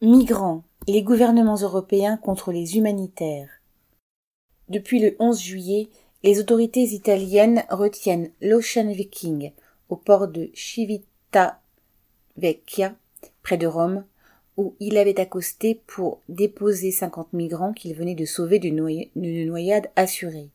Migrants, les gouvernements européens contre les humanitaires. Depuis le 11 juillet, les autorités italiennes retiennent l'Ocean Viking au port de Civitavecchia, près de Rome, où il avait accosté pour déposer 50 migrants qu'il venait de sauver d'une noyade assurée.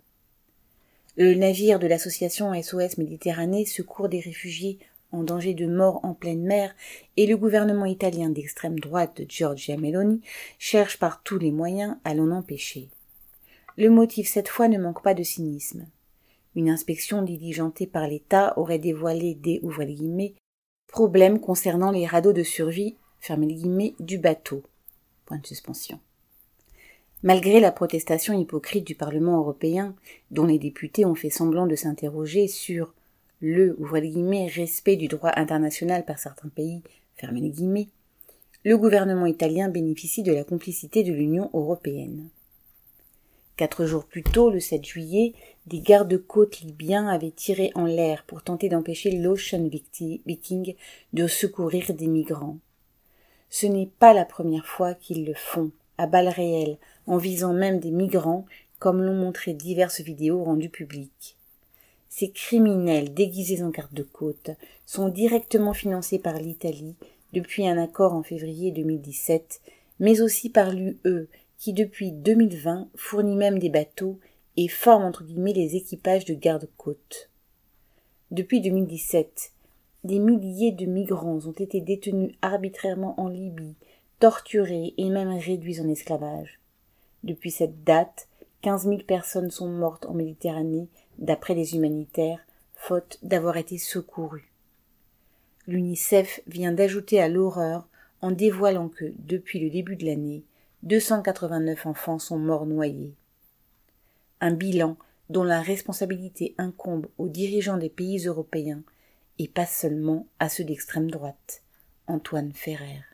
Le navire de l'association SOS Méditerranée secourt des réfugiés en danger de mort en pleine mer, et le gouvernement italien d'extrême droite de Giorgia Meloni cherche par tous les moyens à l'en empêcher. Le motif cette fois ne manque pas de cynisme. Une inspection diligentée par l'État aurait dévoilé des problèmes concernant les radeaux de survie du bateau. Malgré la protestation hypocrite du Parlement européen, dont les députés ont fait semblant de s'interroger sur le respect du droit international par certains pays, le gouvernement italien bénéficie de la complicité de l'Union européenne. Quatre jours plus tôt, le 7 juillet, des gardes-côtes libyens avaient tiré en l'air pour tenter d'empêcher l'Ocean Viking de secourir des migrants. Ce n'est pas la première fois qu'ils le font, à balles réelles, en visant même des migrants, comme l'ont montré diverses vidéos rendues publiques. Ces criminels déguisés en garde-côte sont directement financés par l'Italie depuis un accord en février 2017, mais aussi par l'UE qui depuis 2020 fournit même des bateaux et forme entre guillemets les équipages de garde-côte. Depuis 2017, des milliers de migrants ont été détenus arbitrairement en Libye, torturés et même réduits en esclavage. Depuis cette date, quinze mille personnes sont mortes en Méditerranée d'après les humanitaires, faute d'avoir été secourus. L'UNICEF vient d'ajouter à l'horreur en dévoilant que, depuis le début de l'année, 289 enfants sont morts noyés. Un bilan dont la responsabilité incombe aux dirigeants des pays européens et pas seulement à ceux d'extrême droite. Antoine Ferrer.